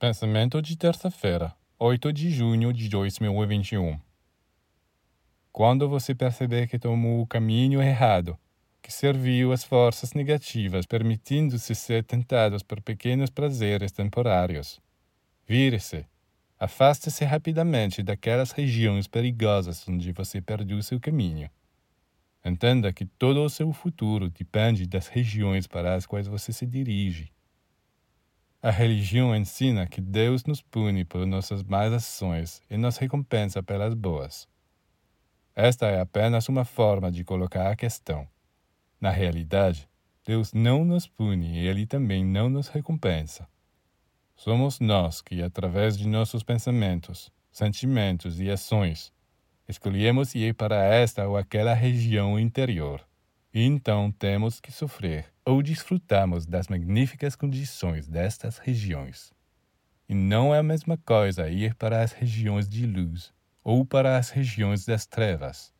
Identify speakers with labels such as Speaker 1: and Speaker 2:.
Speaker 1: Pensamento de terça-feira, 8 de junho de 2021. Quando você perceber que tomou o caminho errado, que serviu às forças negativas, permitindo-se ser tentados por pequenos prazeres temporários, vire-se. Afaste-se rapidamente daquelas regiões perigosas onde você perdeu seu caminho. Entenda que todo o seu futuro depende das regiões para as quais você se dirige. A religião ensina que Deus nos pune por nossas más ações e nos recompensa pelas boas. Esta é apenas uma forma de colocar a questão. Na realidade, Deus não nos pune e Ele também não nos recompensa. Somos nós que, através de nossos pensamentos, sentimentos e ações, escolhemos ir para esta ou aquela região interior. Então temos que sofrer ou desfrutamos das magníficas condições destas regiões. E não é a mesma coisa ir para as regiões de luz ou para as regiões das trevas.